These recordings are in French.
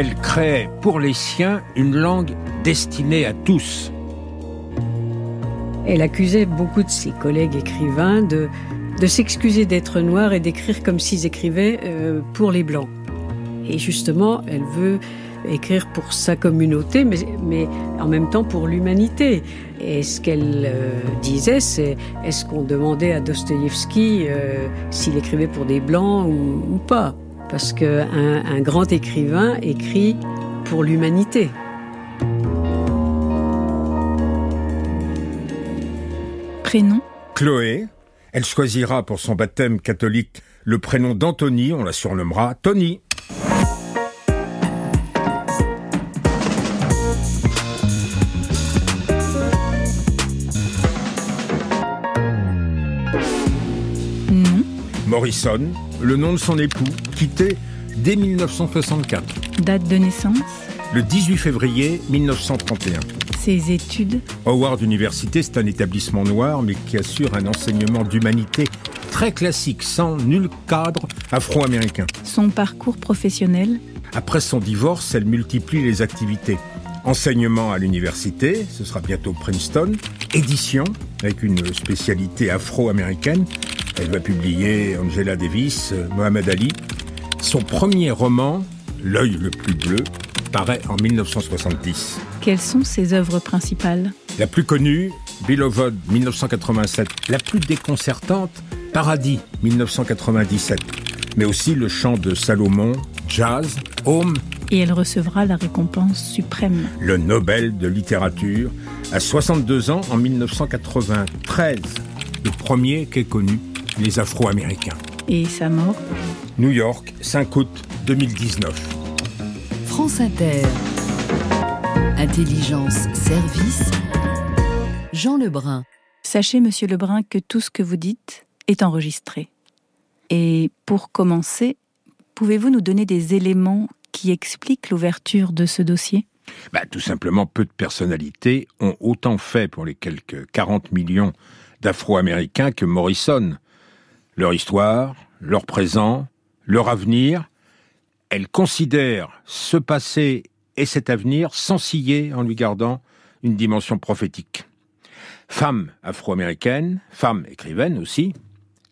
Elle crée pour les siens une langue destinée à tous. Elle accusait beaucoup de ses collègues écrivains de, de s'excuser d'être noirs et d'écrire comme s'ils écrivaient euh, pour les blancs. Et justement, elle veut écrire pour sa communauté, mais, mais en même temps pour l'humanité. Et ce qu'elle euh, disait, c'est est-ce qu'on demandait à Dostoïevski euh, s'il écrivait pour des blancs ou, ou pas? Parce qu'un un grand écrivain écrit pour l'humanité. Prénom? Chloé. Elle choisira pour son baptême catholique le prénom d'Anthony, on la surnommera Tony. Morrison, le nom de son époux, quitté dès 1964, Date de naissance le 18 février 1931. Ses études Howard University, c'est un établissement noir, mais qui assure un enseignement d'humanité très classique, sans nul cadre afro-américain. Son parcours professionnel Après son divorce, elle multiplie les activités. Enseignement à l'université, ce sera bientôt Princeton. Édition, avec une spécialité afro-américaine. Elle va publier Angela Davis, Mohamed Ali. Son premier roman, L'œil le plus bleu, paraît en 1970. Quelles sont ses œuvres principales? La plus connue, Beloved 1987. La plus déconcertante, Paradis 1997. Mais aussi le chant de Salomon, Jazz, Home, Et elle recevra la récompense suprême. le Nobel de littérature, à 62 ans en 1993. Le premier qu'ait connu les Afro-Américains. Et sa mort New York, 5 août 2019. France Inter. Intelligence, service. Jean Lebrun. Sachez, monsieur Lebrun, que tout ce que vous dites est enregistré. Et pour commencer, pouvez-vous nous donner des éléments qui expliquent l'ouverture de ce dossier? Bah, tout simplement, peu de personnalités ont autant fait pour les quelques 40 millions d'Afro-Américains que Morrison. Leur histoire, leur présent, leur avenir, elle considère ce passé et cet avenir sans scier en lui gardant une dimension prophétique. Femme afro-américaine, femme écrivaine aussi,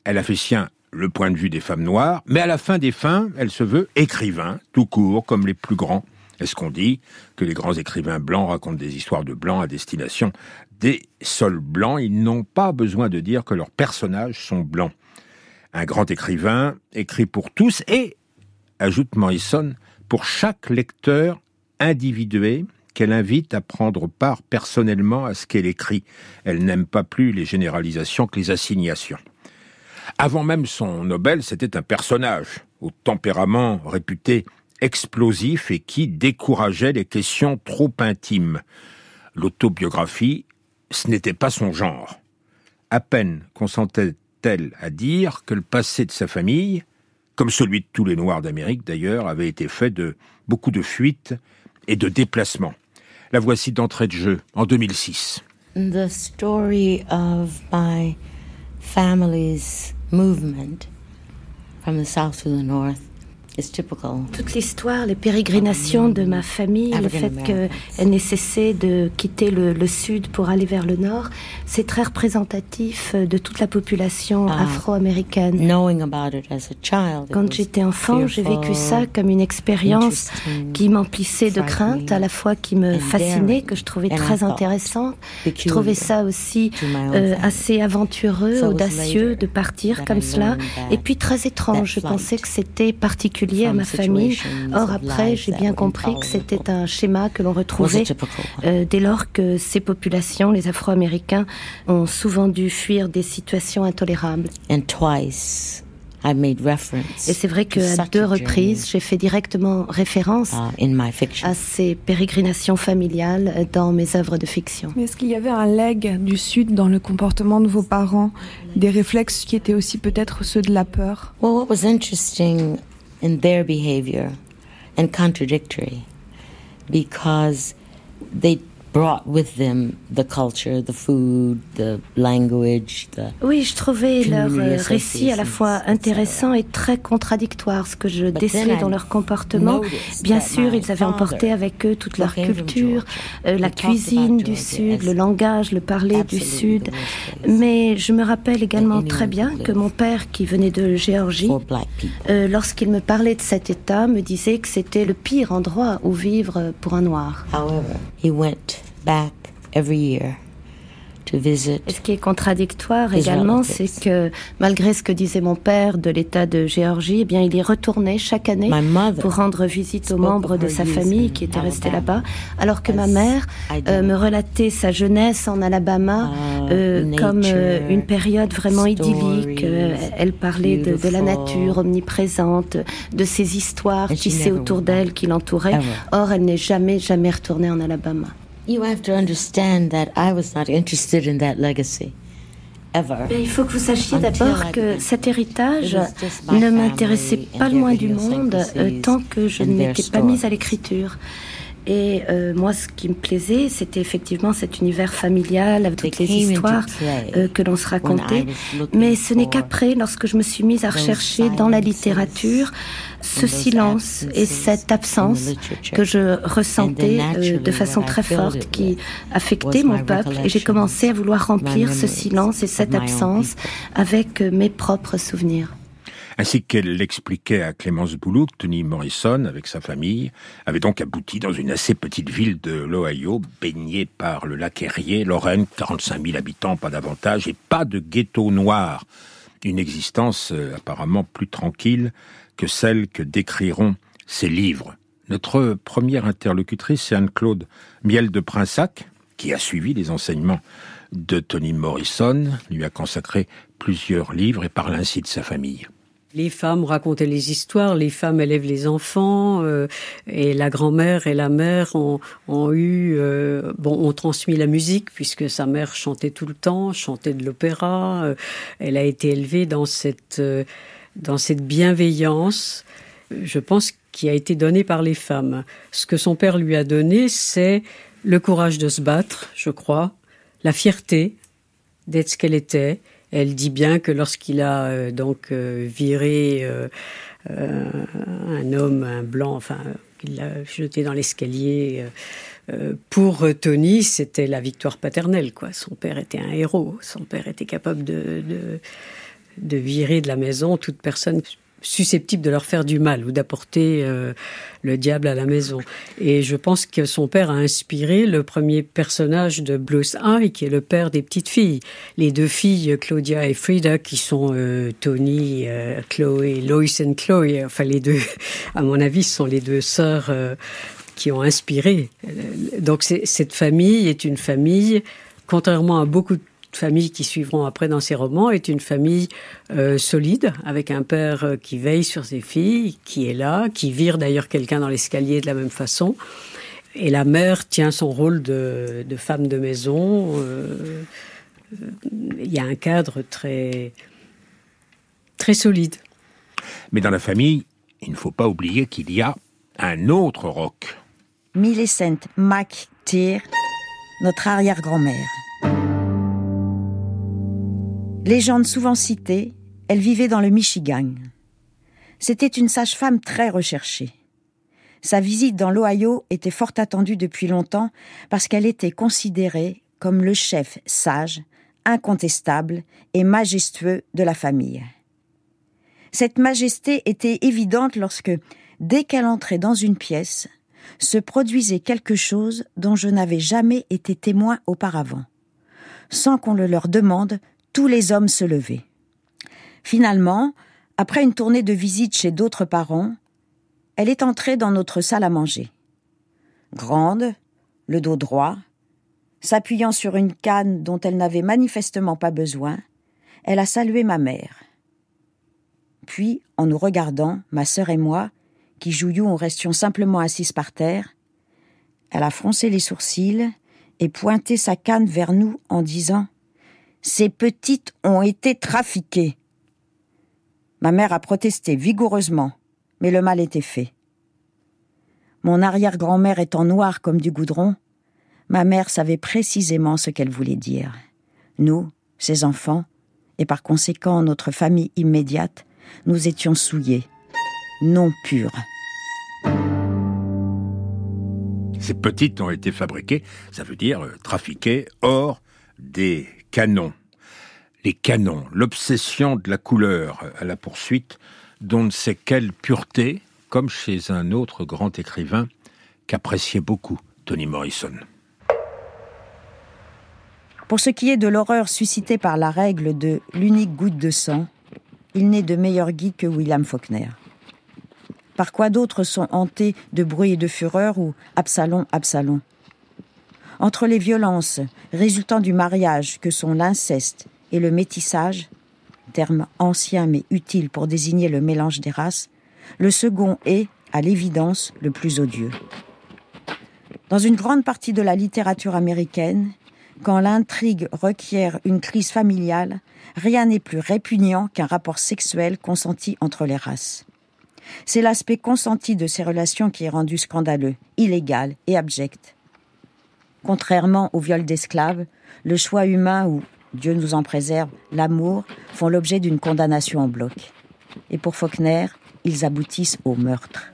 elle a fait sien le point de vue des femmes noires, mais à la fin des fins, elle se veut écrivain, tout court, comme les plus grands. Est-ce qu'on dit que les grands écrivains blancs racontent des histoires de blancs à destination des sols blancs? Ils n'ont pas besoin de dire que leurs personnages sont blancs. Un grand écrivain écrit pour tous et, ajoute Morrison, pour chaque lecteur individué qu'elle invite à prendre part personnellement à ce qu'elle écrit. Elle n'aime pas plus les généralisations que les assignations. Avant même son Nobel, c'était un personnage au tempérament réputé explosif et qui décourageait les questions trop intimes. L'autobiographie, ce n'était pas son genre. À peine consentait-elle à dire que le passé de sa famille, comme celui de tous les Noirs d'Amérique d'ailleurs, avait été fait de beaucoup de fuites et de déplacements? La voici d'entrée de jeu en 2006. the story of my family's movement from the south to the north. Toute l'histoire, les pérégrinations de ma famille, le fait qu'elle n'ait cessé de quitter le, le sud pour aller vers le nord, c'est très représentatif de toute la population Ah. afro-américaine. Quand j'étais enfant, j'ai vécu ça comme une expérience qui m'emplissait de crainte, à la fois qui me fascinait, que je trouvais très intéressante. Je trouvais ça aussi euh, assez aventureux, audacieux de partir comme cela, et puis très étrange. Je pensais que c'était particulier à from ma famille. Or après, j'ai bien compris que c'était un schéma que l'on was a retrouvait euh, dès lors que ces populations, les Afro-Américains, ont souvent dû fuir des situations intolérables. And twice I made reference Et c'est vrai to qu'à deux reprises, j'ai fait directement référence uh, in my fiction. à ces pérégrinations familiales dans mes œuvres de fiction. Mais est-ce qu'il y avait un leg du Sud dans le comportement de vos parents Des réflexes qui étaient aussi peut-être ceux de la peur? Well, what was interesting in their behavior and contradictory because they Oui, je trouvais leur euh, récit à la fois intéressant et très contradictoire, ce que je décelais dans leur comportement. Bien sûr, ils avaient emporté avec eux toute leur culture, euh, la cuisine du Sud, le langage, le parler du Sud. Mais je me rappelle également très bien que mon père, qui venait de Géorgie, euh, lorsqu'il me parlait de cet État, me disait que c'était le pire endroit où vivre pour un noir. he went back every year ce qui est contradictoire également, c'est que malgré ce que disait mon père de l'État de Géorgie, eh bien, il y retournait chaque année pour rendre visite aux membres de sa famille qui étaient restés là-bas, alors que ma mère euh, me relatait sa jeunesse en Alabama uh, euh, comme euh, une période vraiment idyllique. elle parlait de, de, la nature omniprésente, de ses histoires tissées autour d'elle qui l'entouraient. Or, elle n'est jamais, jamais retournée en Alabama. You have to understand that I was not interested in that legacy. Mais il faut que vous sachiez d'abord que cet héritage ne m'intéressait pas le moins du monde tant que je ne m'étais pas mise à l'écriture. Et euh, moi, ce qui me plaisait, c'était effectivement cet univers familial avec toutes les histoires euh, que l'on se racontait. Mais ce n'est qu'après, lorsque je me suis mise à rechercher dans la littérature ce silence et cette absence que je ressentais euh, de façon très forte qui affectait mon peuple. Et j'ai commencé à vouloir remplir ce silence et cette absence avec mes propres souvenirs. Ainsi qu'elle l'expliquait à Clémence Boulouk, Tony Morrison, avec sa famille, avait donc abouti dans une assez petite ville de l'Ohio, baignée par le lac Erie, Lorraine, 45 000 habitants, pas davantage, et pas de ghetto noir. Une existence euh, apparemment plus tranquille que celle que décriront ces livres. Notre première interlocutrice, c'est Anne-Claude Miel de Prinsac, qui a suivi les enseignements de Tony Morrison, lui a consacré plusieurs livres et parle ainsi de sa famille. Les femmes racontaient les histoires, les femmes élèvent les enfants, euh, et la grand-mère et la mère ont, ont eu, euh, bon, ont transmis la musique puisque sa mère chantait tout le temps, chantait de l'opéra. Euh, elle a été élevée dans cette, dans cette bienveillance, je pense, qui a été donnée par les femmes. Ce que son père lui a donné, c'est le courage de se battre, je crois, la fierté d'être ce qu'elle était, elle dit bien que lorsqu'il a euh, donc euh, viré euh, un homme, un blanc, enfin, il l'a jeté dans l'escalier. pour Tony, c'était la victoire paternelle. Quoi. Son père était un héros. Son père était capable de, de virer de la maison toute personne susceptible de leur faire du mal ou d'apporter euh, le diable à la maison. Et je pense que son père a inspiré le premier personnage de Blues Eye, qui est le père des petites filles. Les deux filles, Claudia et Frida, qui sont euh, Tony, euh, Chloé, Lois et Chloé. Enfin, les deux, à mon avis, sont les deux sœurs qui ont inspiré. Donc, cette famille est une famille, contrairement à beaucoup de famille qui suivront après dans ces romans est une famille euh, solide, avec un père euh, qui veille sur ses filles, qui est là, qui vire d'ailleurs quelqu'un dans l'escalier de la même façon. Et la mère tient son rôle de, femme de maison. Euh, il y a un cadre très, très solide. Mais dans la famille, il ne faut pas oublier qu'il y a un autre roc. Millicent McTeer, notre arrière-grand-mère. Légende souvent citée, elle vivait dans le Michigan. C'était une sage-femme très recherchée. Sa visite dans l'Ohio était fort attendue depuis longtemps parce qu'elle était considérée comme le chef sage, incontestable et majestueux de la famille. Cette majesté était évidente lorsque, dès qu'elle entrait dans une pièce, se produisait quelque chose dont je n'avais jamais été témoin auparavant. Sans qu'on le leur demande, tous les hommes se levaient. Finalement, après une tournée de visite chez d'autres parents, elle est entrée dans notre salle à manger. Grande, le dos droit, s'appuyant sur une canne dont elle n'avait manifestement pas besoin, elle a salué ma mère. Puis, en nous regardant, ma sœur et moi, qui jouions ou restions simplement assises par terre, elle a froncé les sourcils et pointé sa canne vers nous en disant ces petites ont été trafiquées. Ma mère a protesté vigoureusement, mais le mal était fait. Mon arrière-grand-mère étant noire comme du goudron, Ma mère savait précisément ce qu'elle voulait dire. Nous, ses enfants, et par conséquent notre famille immédiate, nous étions souillés, non purs. Ces petites ont été fabriquées, ça veut dire euh, trafiquées, hors des Les canons, l'obsession de la couleur à la poursuite d'on ne sait quelle pureté, comme chez un autre grand écrivain qu'appréciait beaucoup Toni Morrison. Pour ce qui est de l'horreur suscitée par la règle de l'unique goutte de sang, il n'est de meilleur guide que William Faulkner. Par quoi d'autres sont hantés de bruit et de fureur ou Absalom, Absalom? Entre les violences résultant du mariage que sont l'inceste et le métissage, terme ancien mais utile pour désigner le mélange des races, le second est, à l'évidence, le plus odieux. Dans une grande partie de la littérature américaine, quand l'intrigue requiert une crise familiale, rien n'est plus répugnant qu'un rapport sexuel consenti entre les races. C'est l'aspect consenti de ces relations qui est rendu scandaleux, illégal et abject. Contrairement au viol d'esclaves, le choix humain ou, Dieu nous en préserve, l'amour font l'objet d'une condamnation en bloc. Et pour Faulkner, ils aboutissent au meurtre.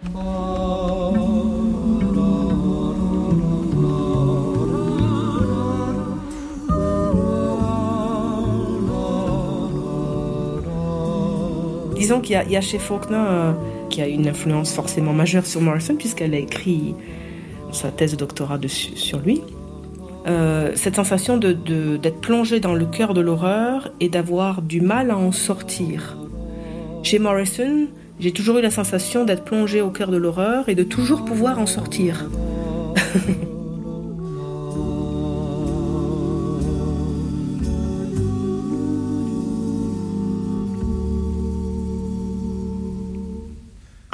Disons qu'il y, a chez Faulkner, euh, qui a une influence forcément majeure sur Morrison, puisqu'elle a écrit sa thèse de doctorat sur lui. Euh, cette sensation d'être de, plongé dans le cœur de l'horreur et d'avoir du mal à en sortir. Chez Morrison, j'ai toujours eu la sensation d'être plongé au cœur de l'horreur et de toujours pouvoir en sortir.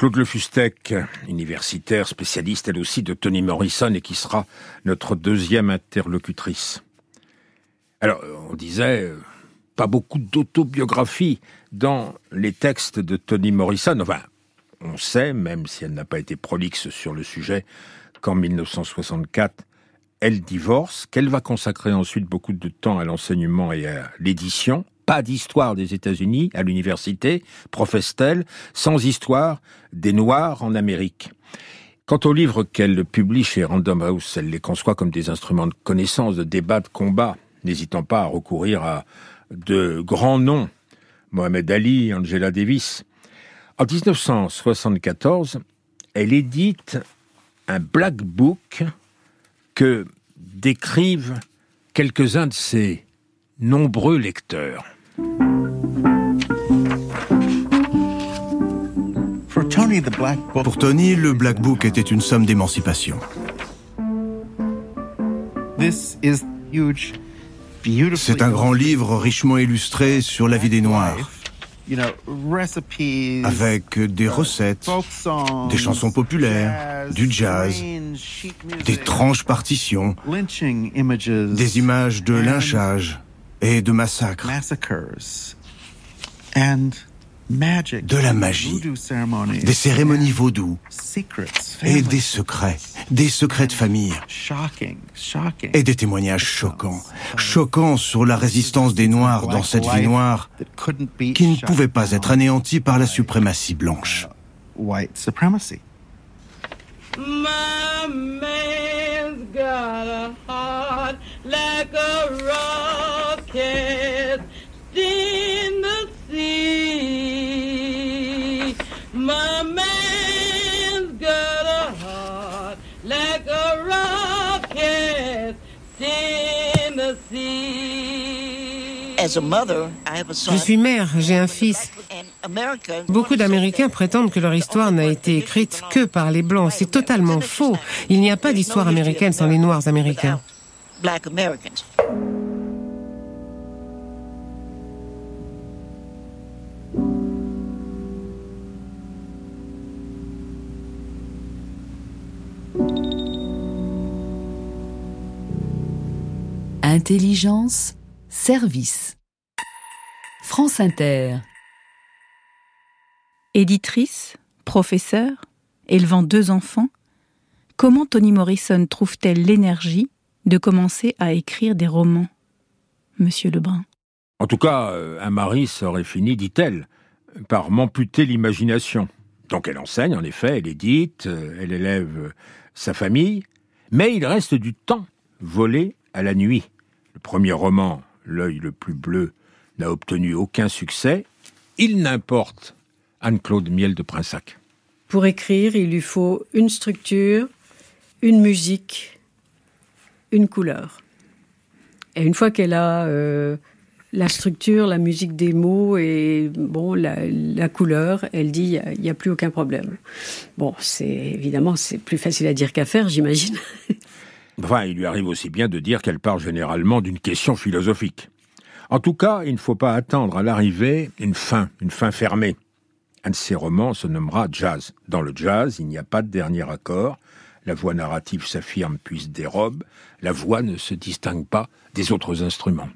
Claude Le Fustec, universitaire, spécialiste elle aussi de Toni Morrison et qui sera notre deuxième interlocutrice. Alors, on disait, euh, pas beaucoup d'autobiographies dans les textes de Toni Morrison. Enfin, on sait, même si elle n'a pas été prolixe sur le sujet, qu'en 1964, elle divorce, qu'elle va consacrer ensuite beaucoup de temps à l'enseignement et à l'édition, pas d'histoire des États-Unis à l'université, professe-t-elle, sans histoire des Noirs en Amérique. Quant aux livres qu'elle publie chez Random House, elle les conçoit comme des instruments de connaissance, de débat, de combat, n'hésitant pas à recourir à de grands noms, Mohamed Ali, Angela Davis. En 1974, elle édite un black book que décrivent quelques-uns de ses nombreux lecteurs. Pour Tony, le Black Book était une somme d'émancipation. C'est un grand livre richement illustré sur la vie des Noirs, avec des recettes, des chansons populaires, du jazz, des tranches partitions, des images de lynchage et de massacres, de la magie, des cérémonies vaudou et des secrets, des secrets de famille. Et des témoignages choquants, choquants sur la résistance des Noirs dans cette vie noire qui ne pouvait pas être anéantie par la suprématie blanche. Je suis mère, j'ai un fils. Beaucoup d'Américains prétendent que leur histoire n'a été écrite que par les Blancs. C'est totalement faux. Il n'y a pas d'histoire américaine sans les Noirs américains. Intelligence, service. France Inter. Éditrice, professeure, élevant deux enfants, comment Toni Morrison trouve-t-elle l'énergie de commencer à écrire des romans, monsieur Lebrun? En tout cas, un mari aurait fini, dit-elle, par m'amputer l'imagination. Donc elle enseigne, en effet, elle édite, elle élève sa famille, mais il reste du temps volé à la nuit. Le premier roman, L'œil le plus bleu, n'a obtenu aucun succès. Il n'importe Anne-Claude Miel de Prinsac. Pour écrire, il lui faut une structure, une musique, une couleur. Et une fois qu'elle a euh, la structure, la musique des mots et bon la, couleur, elle dit il n'y a, plus aucun problème. Bon, c'est évidemment c'est plus facile à dire qu'à faire, j'imagine. Enfin, il lui arrive aussi bien de dire qu'elle part généralement d'une question philosophique. En tout cas, il ne faut pas attendre à l'arrivée une fin, une fin fermée. Un de ses romans se nommera Jazz. Dans le jazz, il n'y a pas de dernier accord. La voix narrative s'affirme puis se dérobe. La voix ne se distingue pas des autres instruments.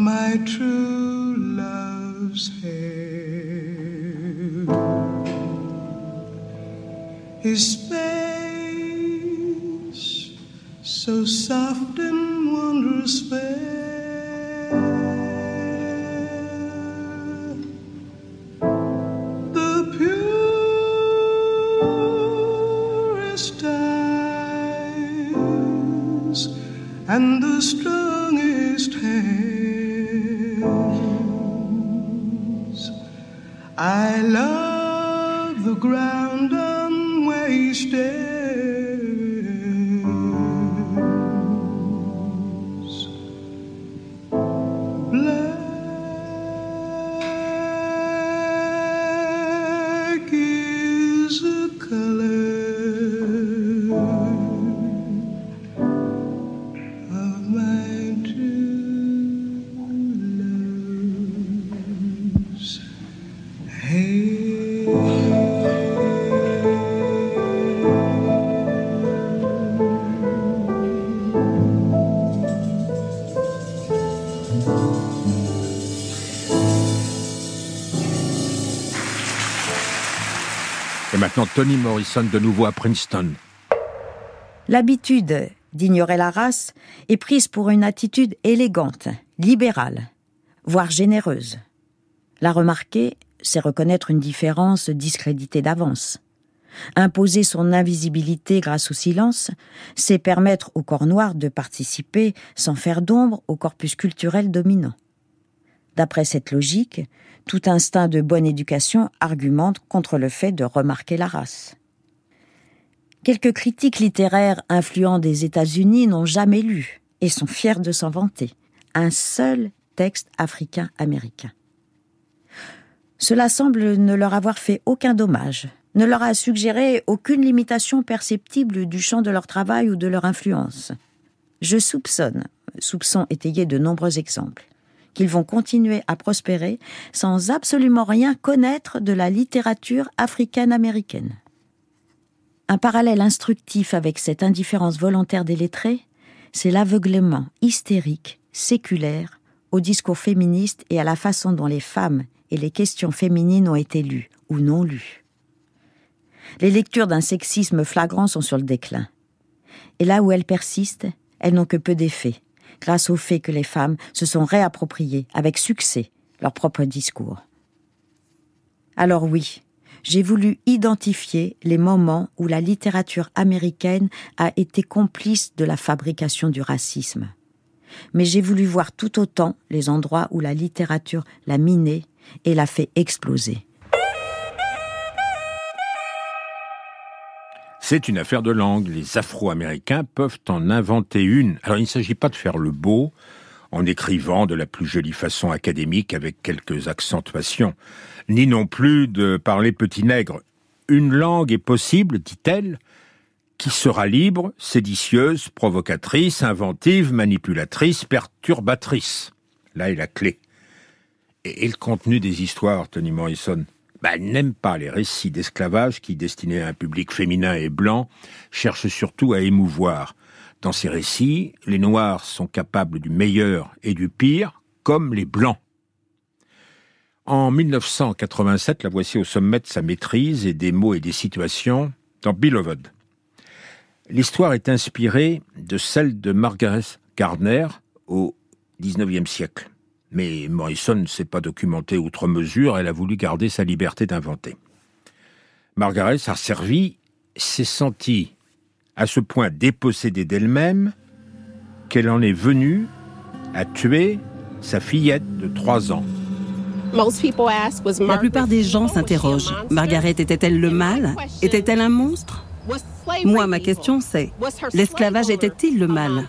my true love's hair. Is space so soft and wondrous fair. Tony Morrison de nouveau à Princeton. L'habitude d'ignorer la race est prise pour une attitude élégante, libérale, voire généreuse. La remarquer, c'est reconnaître une différence discréditée d'avance. Imposer son invisibilité grâce au silence, c'est permettre au corps noir de participer sans faire d'ombre au corpus culturel dominant. D'après cette logique, tout instinct de bonne éducation argumente contre le fait de remarquer la race. Quelques critiques littéraires influents des États-Unis n'ont jamais lu et sont fiers de s'en vanter un seul texte africain-américain. Cela semble ne leur avoir fait aucun dommage, ne leur a suggéré aucune limitation perceptible du champ de leur travail ou de leur influence. Je soupçonne, soupçon étayé de nombreux exemples, qu'ils vont continuer à prospérer sans absolument rien connaître de la littérature africaine-américaine. Un parallèle instructif avec cette indifférence volontaire des lettrés, c'est l'aveuglement hystérique, séculaire, au discours féministe et à la façon dont les femmes et les questions féminines ont été lues ou non lues. Les lectures d'un sexisme flagrant sont sur le déclin. Et là où elles persistent, elles n'ont que peu d'effet, grâce au fait que les femmes se sont réappropriées avec succès leur propre discours. Alors oui, j'ai voulu identifier les moments où la littérature américaine a été complice de la fabrication du racisme. Mais j'ai voulu voir tout autant les endroits où la littérature l'a miné et l'a fait exploser. C'est une affaire de langue. Les Afro-Américains peuvent en inventer une. Alors il ne s'agit pas de faire le beau en écrivant de la plus jolie façon académique avec quelques accentuations, ni non plus de parler petit nègre. Une langue est possible, dit-elle, qui sera libre, séditieuse, provocatrice, inventive, manipulatrice, perturbatrice. Là est la clé. Et, le contenu des histoires, Tony Morrison? Bah, Elle n'aime pas les récits d'esclavage qui, destinés à un public féminin et blanc, cherchent surtout à émouvoir. Dans ces récits, les Noirs sont capables du meilleur et du pire, comme les Blancs. En 1987, la voici au sommet de sa maîtrise et des mots et des situations dans Beloved. L'histoire est inspirée de celle de Margaret Gardner au XIXe siècle. Mais Morrison ne s'est pas documenté outre mesure, elle a voulu garder sa liberté d'inventer. Margaret s'est servie, s'est sentie à ce point dépossédée d'elle-même qu'elle en est venue à tuer sa fillette de trois ans. La plupart des gens s'interrogent. Margaret était-elle le mal? Était-elle un monstre? Moi, ma question c'est, l'esclavage était-il le mal?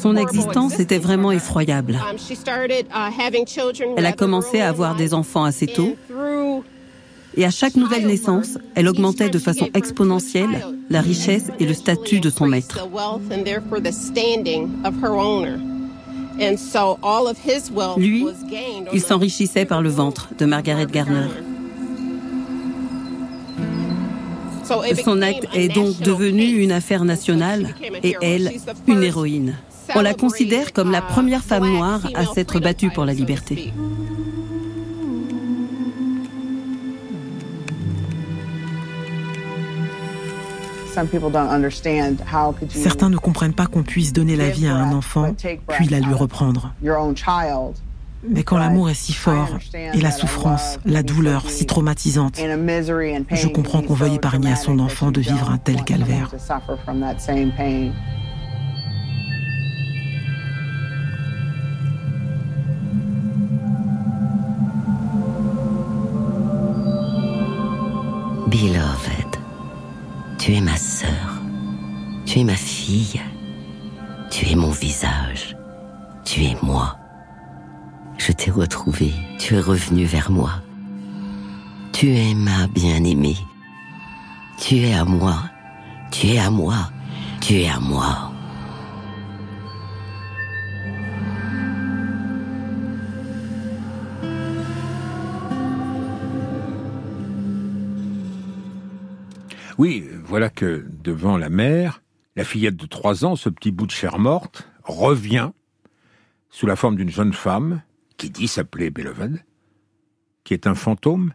Son existence était vraiment effroyable. Um, uh, elle a commencé à avoir des enfants assez tôt. Et à chaque nouvelle naissance, elle augmentait de façon exponentielle la richesse et le statut de son maître. Lui, il s'enrichissait par le ventre de Margaret Garner. Son acte est donc devenu une affaire nationale et elle, une héroïne. On la considère comme la première femme noire à s'être battue pour la liberté. Certains ne comprennent pas qu'on puisse donner la vie à un enfant, puis la lui reprendre. Mais quand l'amour est si fort et la souffrance, la douleur si traumatisante, je comprends qu'on veuille épargner à son enfant de vivre un tel calvaire. Beloved, tu es ma sœur, tu es ma fille, tu es mon visage, tu es moi. Je t'ai retrouvé, tu es revenu vers moi. Tu es ma bien-aimée. Tu es à moi, tu es à moi, tu es à moi. Oui, voilà que devant la mère, la fillette de trois ans, ce petit bout de chair morte, revient sous la forme d'une jeune femme dit s'appeler Beloved, qui est un fantôme.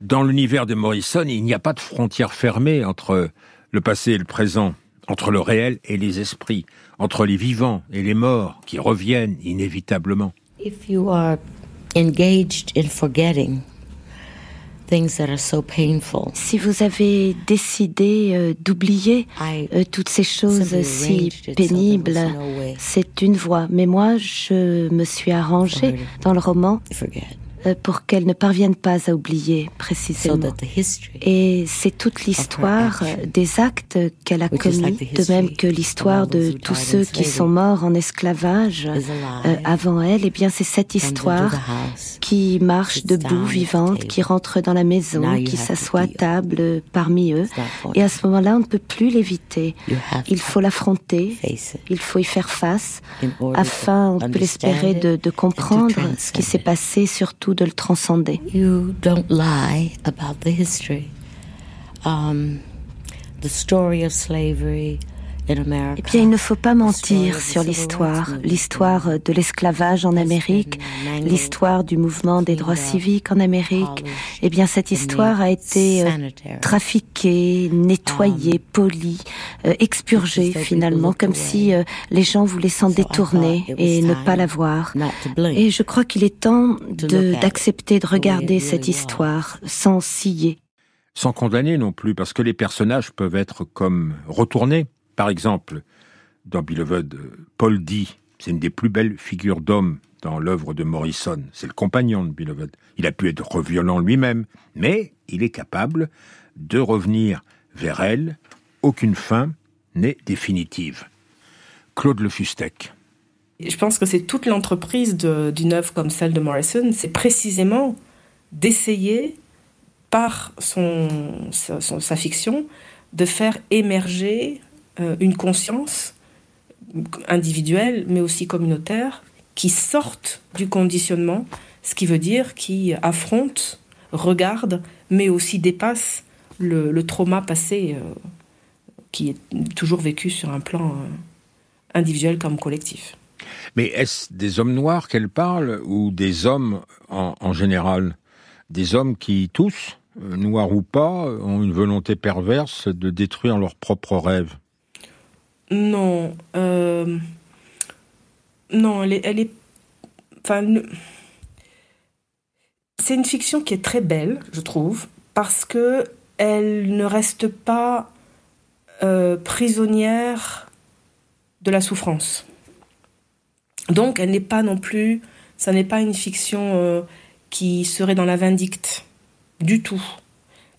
Dans l'univers de Morrison, il n'y a pas de frontière fermée entre le passé et le présent, entre le réel et les esprits, entre les vivants et les morts qui reviennent inévitablement. If you are engaged in forgetting, si vous avez décidé euh, d'oublier euh, toutes ces choses si pénibles, c'est une voie. Mais moi, je me suis arrangée dans le roman pour qu'elle ne parvienne pas à oublier précisément. Et c'est toute l'histoire des actes qu'elle a commis, de même que l'histoire de tous ceux qui sont morts en esclavage euh, avant elle. Et eh bien, c'est cette histoire qui marche debout, vivante, qui rentre dans la maison, qui s'assoit à table parmi eux. Et à ce moment-là, on ne peut plus l'éviter. Il faut l'affronter, il faut y faire face, afin, on peut l'espérer, de, de comprendre ce qui s'est passé, surtout de le transcender. You don't lie about the history. Um, the story of slavery, eh bien, il ne faut pas mentir sur l'histoire, l'histoire de l'esclavage en Amérique, l'histoire du mouvement des droits civiques en Amérique. Eh bien, cette histoire a été euh, trafiquée, nettoyée, um, polie, euh, expurgée finalement, comme si euh, les gens voulaient s'en détourner et ne pas la voir. Et je crois qu'il est temps d'accepter de, regarder cette histoire sans scier. Sans condamner non plus, parce que les personnages peuvent être comme retournés par exemple, dans Beloved, Paul D, c'est une des plus belles figures d'homme dans l'œuvre de Morrison. C'est le compagnon de Beloved. Il a pu être violent lui-même, mais il est capable de revenir vers elle. Aucune fin n'est définitive. Claude Le Fustec. Je pense que c'est toute l'entreprise d'une œuvre comme celle de Morrison, c'est précisément d'essayer, par son, sa, fiction, de faire émerger euh, une conscience individuelle, mais aussi communautaire, qui sorte du conditionnement, ce qui veut dire qui affronte, regarde, mais aussi dépasse le, trauma passé euh, qui est toujours vécu sur un plan euh, individuel comme collectif. Mais est-ce des hommes noirs qu'elle parle ou des hommes en, général? Des hommes qui, tous, euh, noirs ou pas, ont une volonté perverse de détruire leurs propres rêves Non. Euh, non, elle est. C'est une fiction qui est très belle, je trouve, parce que elle ne reste pas euh, prisonnière de la souffrance. Donc, elle n'est pas non plus, ça n'est pas une fiction euh, qui serait dans la vindicte, du tout.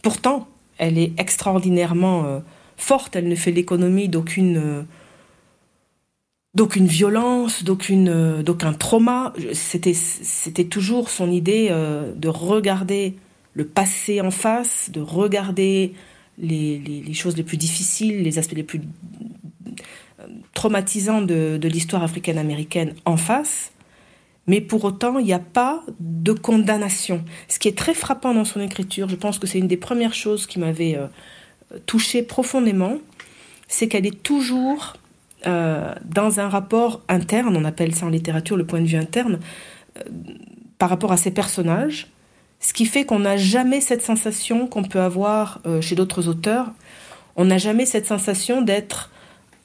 Pourtant, elle est extraordinairement forte, elle ne fait l'économie d'aucune euh, d'aucune violence, d'aucune d'aucun trauma. C'était c'était toujours son idée de regarder le passé en face, de regarder les, choses les plus difficiles, les aspects les plus traumatisant de, l'histoire africaine-américaine en face, mais pour autant, il n'y a pas de condamnation. Ce qui est très frappant dans son écriture, je pense que c'est une des premières choses qui m'avait euh, touchée profondément, c'est qu'elle est toujours euh, dans un rapport interne, on appelle ça en littérature le point de vue interne, euh, par rapport à ses personnages, ce qui fait qu'on n'a jamais cette sensation qu'on peut avoir chez d'autres auteurs, on n'a jamais cette sensation d'être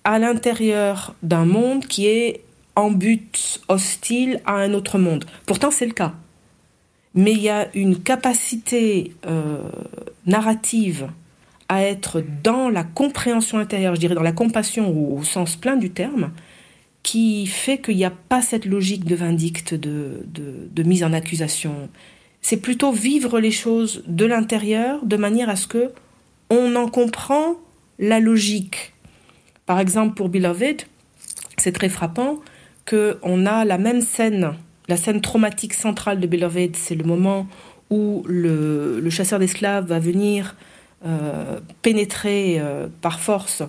à l'intérieur d'un monde qui est en but hostile à un autre monde. Pourtant, c'est le cas. Mais il y a une capacité euh, narrative à être dans la compréhension intérieure, je dirais dans la compassion au, sens plein du terme, qui fait qu'il n'y a pas cette logique de vindicte, de, mise en accusation. C'est plutôt vivre les choses de l'intérieur de manière à ce que on en comprend la logique par exemple, pour Beloved, c'est très frappant qu'on a la même scène, la scène traumatique centrale de Beloved, c'est le moment où le, chasseur d'esclaves va venir pénétrer euh, par force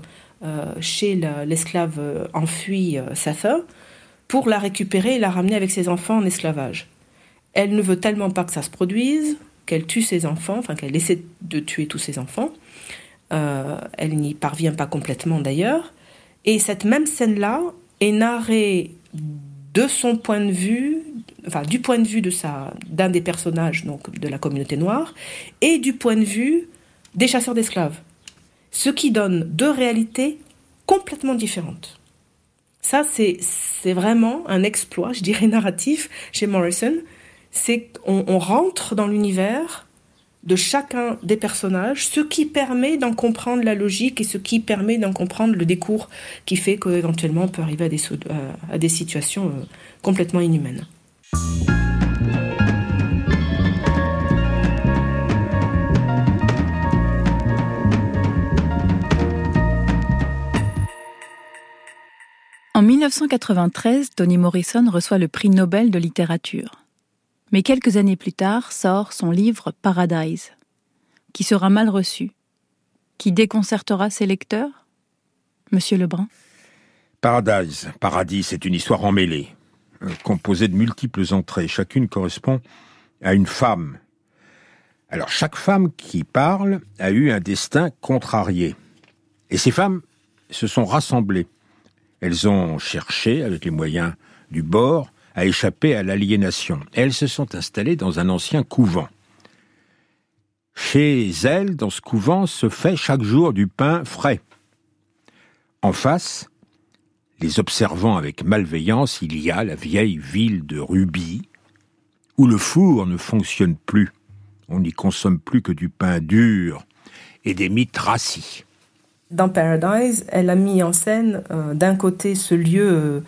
euh, chez l'esclave enfui Satha pour la récupérer et la ramener avec ses enfants en esclavage. Elle ne veut tellement pas que ça se produise qu'elle tue ses enfants, enfin qu'elle essaie de tuer tous ses enfants. Euh, elle n'y parvient pas complètement d'ailleurs. Et cette même scène-là est narrée de son point de vue, enfin du point de vue de d'un des personnages donc de la communauté noire, et du point de vue des chasseurs d'esclaves. Ce qui donne deux réalités complètement différentes. Ça, c'est, vraiment un exploit, je dirais, narratif chez Morrison. C'est qu'on on rentre dans l'univers de chacun des personnages, ce qui permet d'en comprendre la logique et ce qui permet d'en comprendre le décours qui fait qu'éventuellement on peut arriver à des, à des situations euh, complètement inhumaines. En 1993, Toni Morrison reçoit le prix Nobel de littérature. Mais quelques années plus tard sort son livre Paradise, qui sera mal reçu, qui déconcertera ses lecteurs? Monsieur Lebrun Paradise, Paradis, c'est une histoire emmêlée, euh, composée de multiples entrées. Chacune correspond à une femme. Alors chaque femme qui parle a eu un destin contrarié. Et ces femmes se sont rassemblées. Elles ont cherché, avec les moyens du bord, à échapper à l'aliénation. Elles se sont installées dans un ancien couvent. Chez elles, dans ce couvent, se fait chaque jour du pain frais. En face, les observant avec malveillance, il y a la vieille ville de Ruby, où le four ne fonctionne plus. On n'y consomme plus que du pain dur et des mites rassis. Dans Paradise, elle a mis en scène euh, d'un côté ce lieu euh,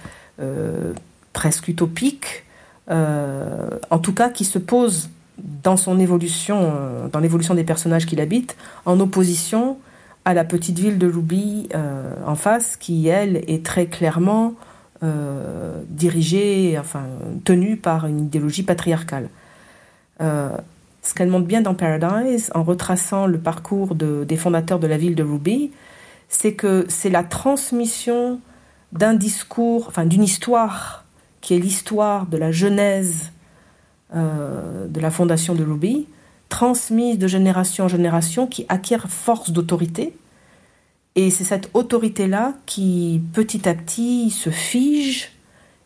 euh, presque utopique, en tout cas qui se pose dans son évolution, dans l'évolution des personnages qui l'habitent, en opposition à la petite ville de Ruby en face, qui elle est très clairement dirigée, enfin tenue par une idéologie patriarcale. Ce qu'elle montre bien dans Paradise, en retraçant le parcours des fondateurs de la ville de Ruby, c'est que c'est la transmission d'un discours, enfin d'une histoire qui est l'histoire de la genèse euh, de la fondation de Ruby, transmise de génération en génération, qui acquiert force d'autorité. Et c'est cette autorité-là qui, petit à petit, se fige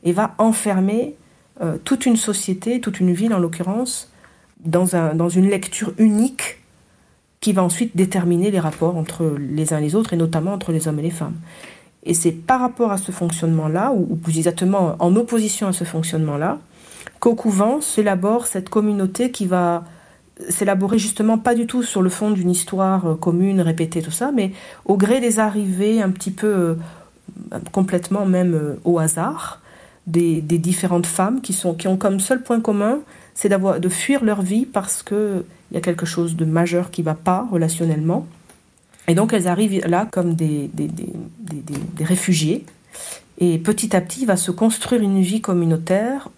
et va enfermer euh, toute une société, toute une ville en l'occurrence, dans, un, dans une lecture unique qui va ensuite déterminer les rapports entre les uns et les autres, et notamment entre les hommes et les femmes. Et c'est par rapport à ce fonctionnement-là, ou, plus exactement en opposition à ce fonctionnement-là, qu'au couvent s'élabore cette communauté qui va s'élaborer justement pas du tout sur le fond d'une histoire euh, commune, répétée, tout ça, mais au gré des arrivées, un petit peu euh, complètement même euh, au hasard, des, différentes femmes qui, sont, qui ont comme seul point commun c'est d'avoir de fuir leur vie parce que il y a quelque chose de majeur qui va pas relationnellement. Et donc elles arrivent là comme des, des, des, des, réfugiés. Et petit à petit va se construire une vie communautaire.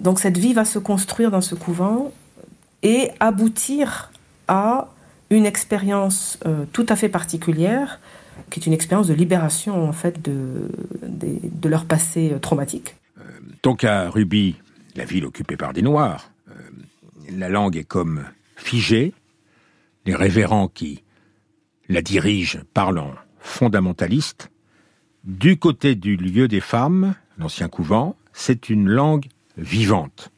Donc cette vie va se construire dans ce couvent et aboutir à une expérience euh, tout à fait particulière, qui est une expérience de libération en fait de, de, de leur passé euh, traumatique. Euh, donc à Ruby, la ville occupée par des Noirs. Euh, la langue est comme figée. Les révérends qui la dirigent parlent en fondamentaliste. Du côté du lieu des femmes, l'ancien couvent, c'est une langue vivante.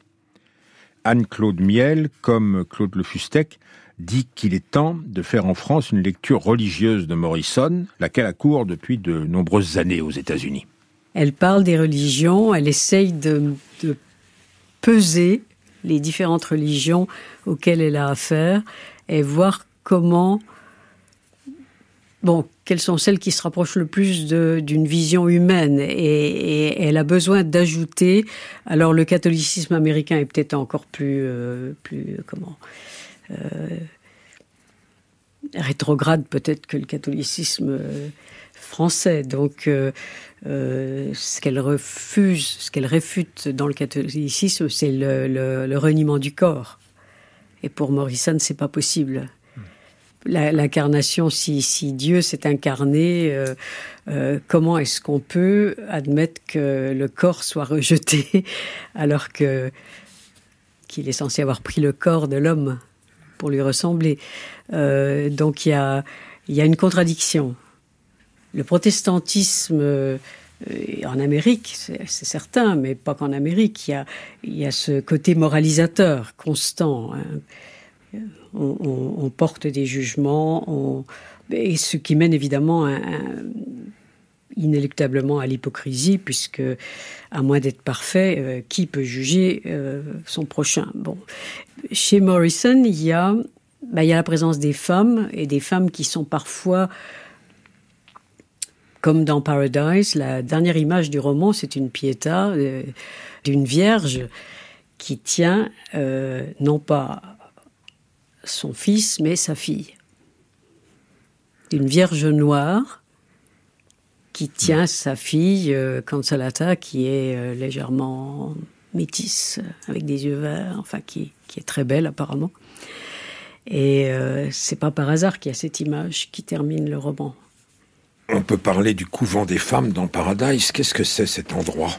Anne-Claude Miel, comme Claude Le Fustec, dit qu'il est temps de faire en France une lecture religieuse de Morrison, laquelle a cours depuis de nombreuses années aux États-Unis. Elle parle des religions, elle essaye de peser les différentes religions auxquelles elle a affaire et voir comment, bon, quelles sont celles qui se rapprochent le plus d'une vision humaine. Et, elle a besoin d'ajouter. Alors le catholicisme américain est peut-être encore plus, euh, comment. Euh, rétrograde peut-être que le catholicisme euh, français. Donc, euh, ce qu'elle refuse, ce qu'elle réfute dans le catholicisme, c'est le, reniement du corps. Et pour Morrison, c'est pas possible. L'incarnation, si, Dieu s'est incarné, euh, comment est-ce qu'on peut admettre que le corps soit rejeté alors que qu'il est censé avoir pris le corps de l'homme pour lui ressembler? Donc il y a une contradiction le protestantisme euh, en Amérique, c'est certain, mais pas qu'en Amérique, il y, a, ce côté moralisateur constant. Hein. On, porte des jugements, et ce qui mène évidemment inéluctablement à l'hypocrisie, puisque, à moins d'être parfait, euh, qui peut juger euh, son prochain? Bon, chez Morrison, bah, il y a la présence des femmes et des femmes qui sont parfois comme dans Paradise, la dernière image du roman, c'est une piéta euh, d'une vierge qui tient euh, non pas son fils, mais sa fille. D'une vierge noire qui tient sa fille, euh, qui est légèrement métisse, avec des yeux verts, enfin qui, qui est très belle apparemment. Et c'est pas par hasard qu'il y a cette image qui termine le roman. On peut parler du couvent des femmes dans Paradise. Qu'est-ce que c'est cet endroit?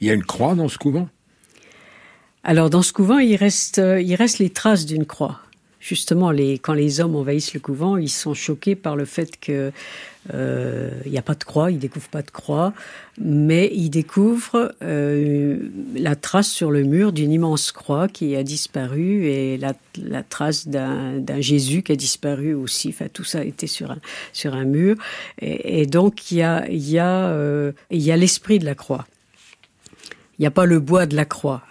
Il y a une croix dans ce couvent? Alors dans ce couvent, il reste, euh, il reste les traces d'une croix justement, les, quand les hommes envahissent le couvent, ils sont choqués par le fait qu'il euh, n'y a pas de croix, ils découvrent pas de croix, mais ils découvrent euh, la trace sur le mur d'une immense croix qui a disparu et la, trace d'un Jésus qui a disparu aussi. Enfin, tout ça était sur un, sur un mur. Et, donc, il y a, y a, euh, y a l'esprit de la croix. Il n'y a pas le bois de la croix.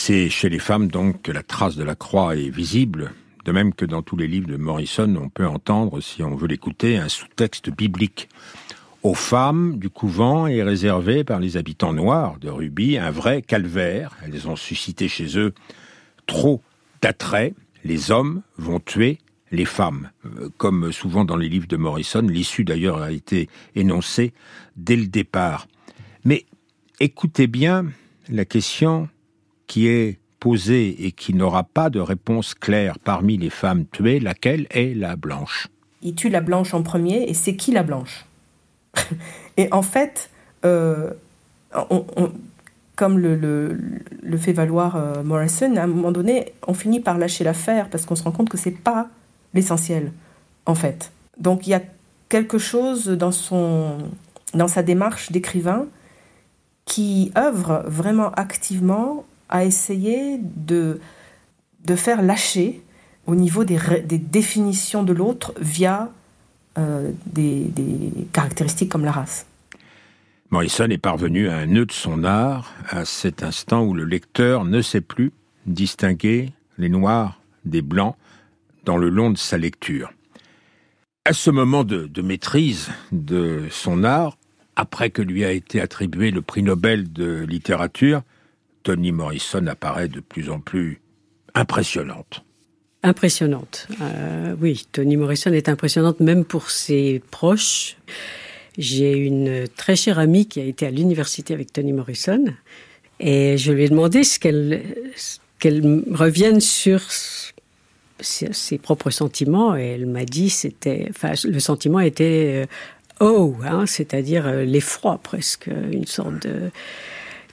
C'est chez les femmes donc que la trace de la croix est visible, de même que dans tous les livres de Morrison, on peut entendre, si on veut l'écouter, un sous-texte biblique. Aux femmes du couvent est réservé par les habitants noirs de Ruby un vrai calvaire. Elles ont suscité chez eux trop d'attrait. Les hommes vont tuer les femmes. Euh, comme souvent dans les livres de Morrison, l'issue d'ailleurs a été énoncée dès le départ. Mais écoutez bien la question qui est posée et qui n'aura pas de réponse claire parmi les femmes tuées, laquelle est la blanche? Il tue la blanche en premier et c'est qui la blanche? Et en fait, euh, comme le, fait valoir euh, Morrison, à un moment donné, on finit par lâcher l'affaire parce qu'on se rend compte que c'est pas l'essentiel, en fait. Donc il y a quelque chose dans, son, dans sa démarche d'écrivain qui œuvre vraiment activement à essayer de, de faire lâcher au niveau des, des définitions de l'autre via euh, des, des caractéristiques comme la race. Morrison est parvenu à un nœud de son art, à cet instant où le lecteur ne sait plus distinguer les noirs des blancs dans le long de sa lecture. À ce moment de, de maîtrise de son art, après que lui a été attribué le prix Nobel de littérature, Toni Morrison apparaît de plus en plus impressionnante. Impressionnante. Euh, oui, Toni Morrison est impressionnante même pour ses proches. J'ai une très chère amie qui a été à l'université avec Toni Morrison et je lui ai demandé ce qu'elle revienne sur ses propres sentiments et elle m'a dit c'était enfin le sentiment était euh, oh hein, c'est-à-dire euh, l'effroi presque une sorte de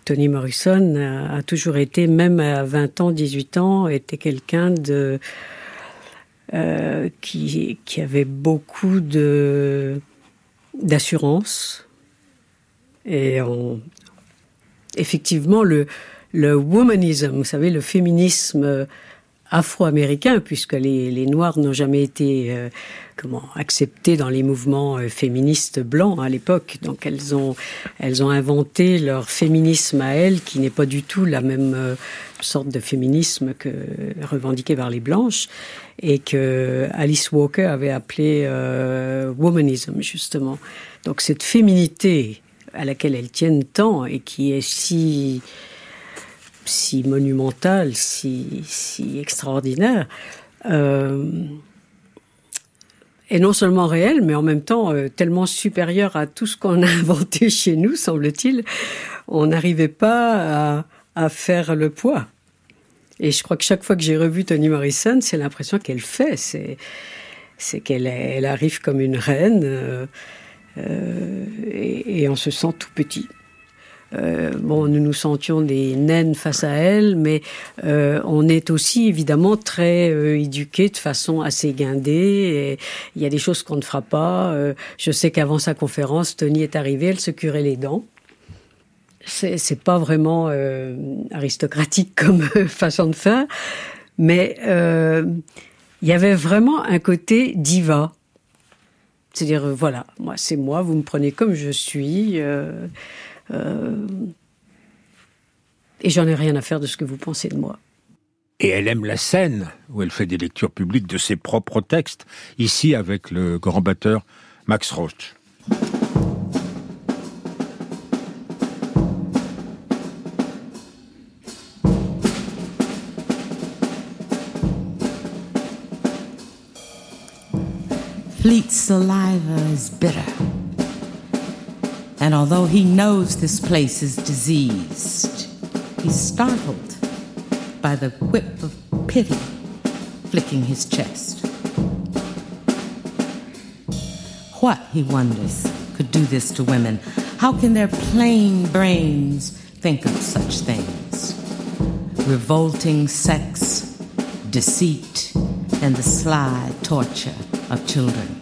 Toni Morrison a, toujours été même à 20 ans 18 ans était quelqu'un de euh, qui, avait beaucoup d'assurance. Et effectivement, le, le womanism, vous savez, le féminisme afro-américain, puisque les, les Noirs n'ont jamais été euh, comment acceptés dans les mouvements euh, féministes blancs à l'époque. Donc elles ont elles ont inventé leur féminisme à elles, qui n'est pas du tout la même euh, sorte de féminisme que revendiqué par les blanches et que Alice Walker avait appelé euh, womanism justement. Donc cette féminité à laquelle elles tiennent tant et qui est si si monumentale, si, extraordinaire, euh, est non seulement réelle, mais en même temps euh, tellement supérieure à tout ce qu'on a inventé chez nous, semble-t-il, on n'arrivait pas à, faire le poids. Et je crois que chaque fois que j'ai revu Toni Morrison, c'est l'impression qu'elle fait. C'est, qu'elle elle arrive comme une reine euh, euh, et on se sent tout petit. Euh, bon, nous nous sentions des naines face à elle, mais euh, on est aussi évidemment très euh, éduqués de façon assez guindée. Il y a des choses qu'on ne fera pas. Euh, je sais qu'avant sa conférence, Tony est arrivée, elle se curait les dents c'est pas vraiment aristocratique comme façon de faire, mais il y avait vraiment un côté diva. C'est-à-dire, voilà, moi c'est moi, vous me prenez comme je suis, et j'en ai rien à faire de ce que vous pensez de moi. Et elle aime la scène, où elle fait des lectures publiques de ses propres textes, ici avec le grand batteur Max Roach. Fleet's saliva is bitter. And although he knows this place is diseased, he's startled by the whip of pity flicking his chest. What, he wonders, could do this to women? How can their plain brains think of such things? Revolting sex, deceit, and the sly torture of children.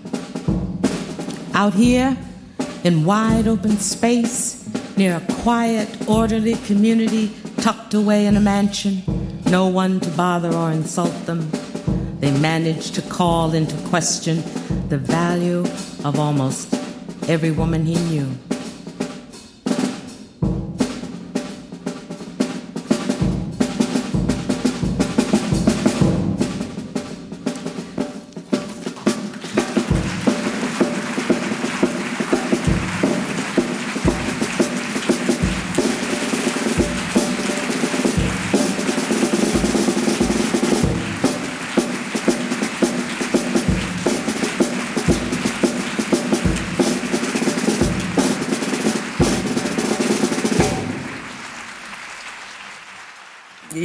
Out here, in wide open space, near a quiet, orderly community tucked away in a mansion, no one to bother or insult them, they managed to call into question the value of almost every woman he knew.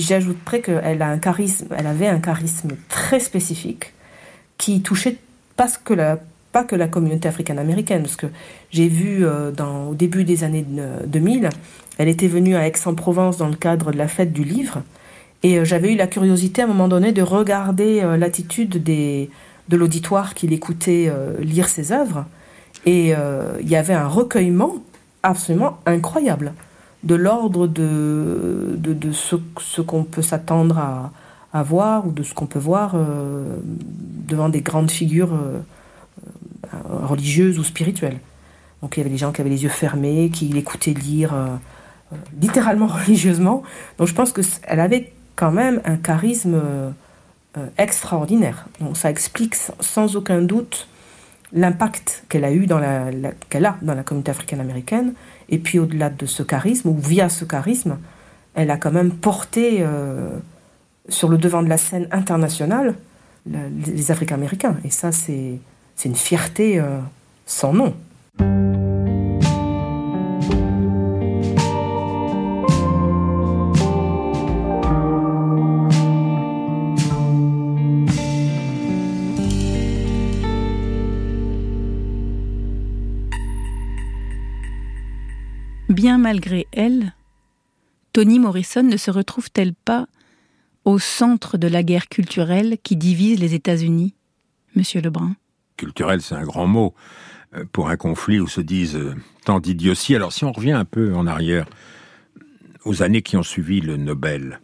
J'ajouterais qu'elle a un charisme, elle avait un charisme très spécifique qui touchait pas que la, pas que la communauté africaine-américaine, parce que j'ai vu euh, au début des années 2000, elle était venue à Aix-en-Provence dans le cadre de la fête du livre, et euh, j'avais eu la curiosité à un moment donné de regarder euh, l'attitude de l'auditoire qui l'écoutait lire ses œuvres, et il y avait un recueillement absolument incroyable de l'ordre de, de, ce, qu'on peut s'attendre à, à, voir ou de ce qu'on peut voir euh, devant des grandes figures euh, euh, religieuses ou spirituelles. Donc il y avait des gens qui avaient les yeux fermés, qui l'écoutaient lire littéralement religieusement. Donc je pense qu'elle avait quand même un charisme extraordinaire. Donc ça explique sans aucun doute l'impact qu'elle a eu dans la, qu'elle a dans la communauté africaine-américaine et puis au-delà de ce charisme, ou via ce charisme, elle a quand même porté euh, sur le devant de la scène internationale les Africains-Américains. Et ça, c'est une fierté euh, sans nom. Malgré elle, Toni Morrison ne se retrouve-t-elle pas au centre de la guerre culturelle qui divise les États-Unis, Monsieur Lebrun? Culturel, c'est un grand mot euh, pour un conflit où se disent euh, tant d'idioties. Alors si on revient un peu en arrière, aux années qui ont suivi le Nobel,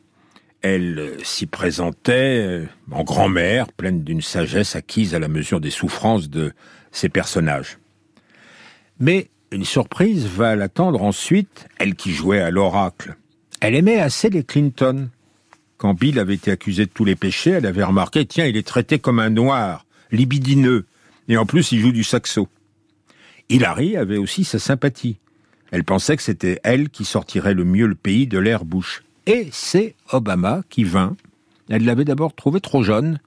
elle euh, s'y présentait en grand-mère, pleine d'une sagesse acquise à la mesure des souffrances de ses personnages. Mais une surprise va l'attendre ensuite, elle qui jouait à l'oracle. Elle aimait assez les Clinton. Quand Bill avait été accusé de tous les péchés, elle avait remarqué, tiens, il est traité comme un noir, libidineux, et en plus il joue du saxo. Hillary avait aussi sa sympathie. Elle pensait que c'était elle qui sortirait le mieux le pays de l'air bouche. Et c'est Obama qui vint. Elle l'avait d'abord trouvé trop jeune.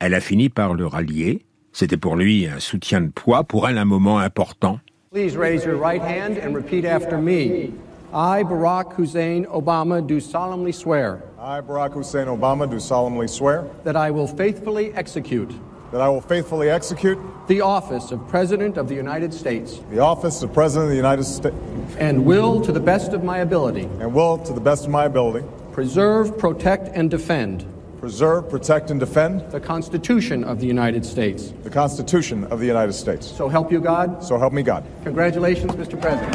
Elle a fini par le rallier. C'était pour lui un soutien de poids, pour elle un moment important. Please raise your right hand and repeat after me. I, Barack Hussein Obama, do solemnly swear. I, Barack Hussein Obama, do solemnly swear. That I will faithfully execute. That I will faithfully execute. The office of President of the United States. The office of President of the United States. And will, to the best of my ability. And will, to the best of my ability. Preserve, protect, and defend. Preserve, protect, and defend the Constitution of the United States. The Constitution of the United States. So help you God. So help me God. Congratulations, Mr. President.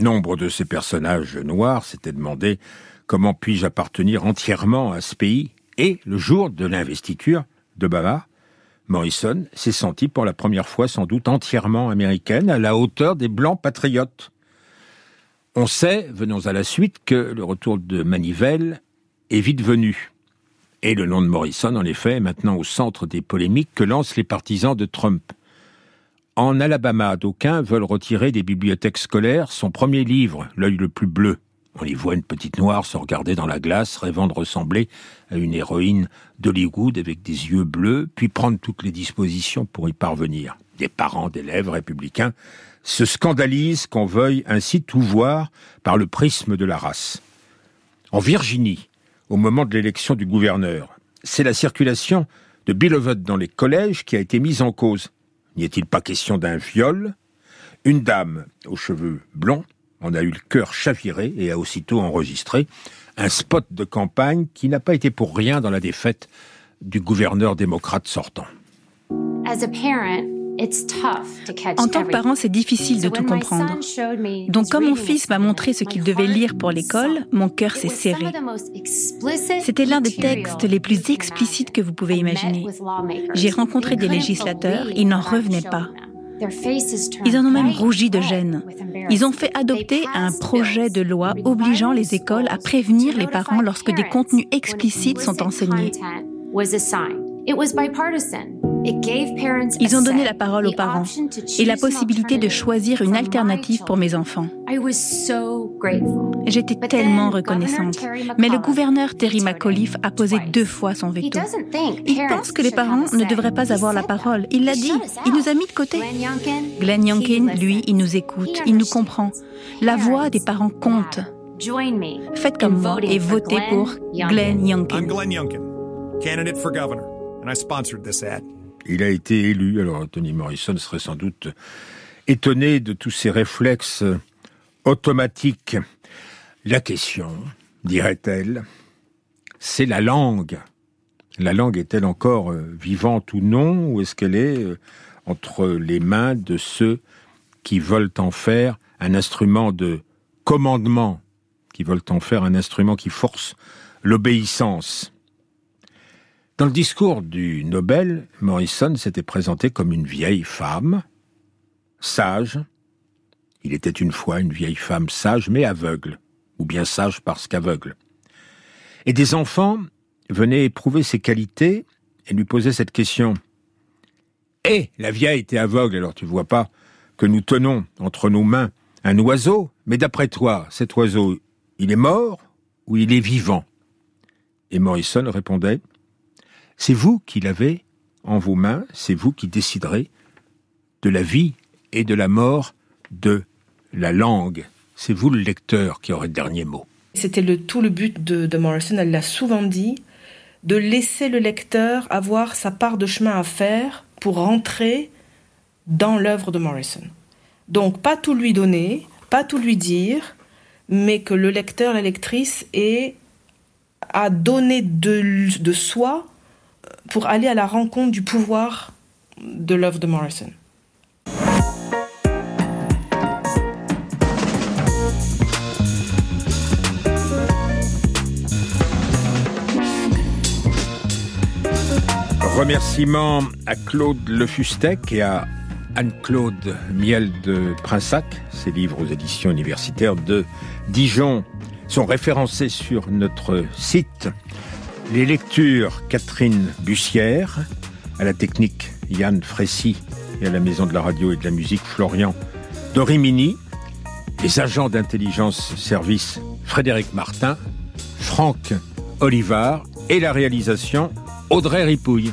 Nombre de ces personnages noirs s'étaient demandé comment puis-je appartenir entièrement à ce pays et le jour de l'investiture d'Obama, Morrison s'est senti pour la première fois sans doute entièrement américaine, à la hauteur des blancs patriotes. On sait, venons à la suite, que le retour de Manivelle est vite venu. Et le nom de Morrison, en effet, est maintenant au centre des polémiques que lancent les partisans de Trump. En Alabama, d'aucuns veulent retirer des bibliothèques scolaires son premier livre, L'œil le plus bleu. On y voit une petite noire se regarder dans la glace, rêvant de ressembler à une héroïne d'Hollywood avec des yeux bleus, puis prendre toutes les dispositions pour y parvenir. Des parents d'élèves républicains se scandalisent qu'on veuille ainsi tout voir par le prisme de la race. En Virginie, au moment de l'élection du gouverneur, c'est la circulation de Billovet dans les collèges qui a été mise en cause. N'y est-il pas question d'un viol? Une dame aux cheveux blonds on a eu le cœur chaviré et a aussitôt enregistré un spot de campagne qui n'a pas été pour rien dans la défaite du gouverneur démocrate sortant. En tant que parent, c'est difficile de tout comprendre. Donc, comme mon fils m'a montré ce qu'il devait lire pour l'école, mon cœur s'est serré. C'était l'un des textes les plus explicites que vous pouvez imaginer. J'ai rencontré des législateurs, ils n'en revenaient pas. Ils en ont même rougi de gêne. Ils ont fait adopter un projet de loi obligeant les écoles à prévenir les parents lorsque des contenus explicites sont enseignés. Ils ont donné la parole aux parents et la possibilité de choisir une alternative pour mes enfants. J'étais tellement reconnaissante. Mais le gouverneur Terry McAuliffe a posé deux fois son veto. Il pense que les parents ne devraient pas avoir la parole. Il l'a dit. Il nous a mis de côté. Glenn Youngkin, lui, il nous écoute. Il nous comprend. La voix des parents compte. Faites comme moi et votez pour Glenn Youngkin. Il a été élu, alors Tony Morrison serait sans doute étonné de tous ces réflexes automatiques. La question, dirait-elle, c'est la langue. La langue est-elle encore euh, vivante ou non, ou est-ce qu'elle est euh, entre les mains de ceux qui veulent en faire un instrument de commandement, qui veulent en faire un instrument qui force l'obéissance? Dans le discours du Nobel, Morrison s'était présenté comme une vieille femme, sage. Il était une fois une vieille femme sage mais aveugle, ou bien sage parce qu'aveugle. Et des enfants venaient éprouver ses qualités et lui posaient cette question. Eh, la vieille était aveugle, alors tu vois pas que nous tenons entre nos mains un oiseau, mais d'après toi, cet oiseau, il est mort ou il est vivant? Et Morrison répondait, C'est vous qui l'avez en vos mains, c'est vous qui déciderez de la vie et de la mort de la langue. C'est vous le lecteur qui aurez le dernier mot. C'était le, tout le but de, Morrison, elle l'a souvent dit, de laisser le lecteur avoir sa part de chemin à faire pour rentrer dans l'œuvre de Morrison. Donc pas tout lui donner, pas tout lui dire, mais que le lecteur, la lectrice ait à donner de soi pour aller à la rencontre du pouvoir de l'œuvre de Morrison. Remerciements à Claude Lefustec et à Anne-Claude Miel de Prinsac. Ses livres aux éditions universitaires de Dijon sont référencés sur notre site. Les lectures Catherine Bussière, à la technique Yann Frécy et à la maison de la radio et de la musique Florian Dorimini, les agents d'intelligence service Frédéric Martin, Franck Olivard et la réalisation Audrey Ripouille.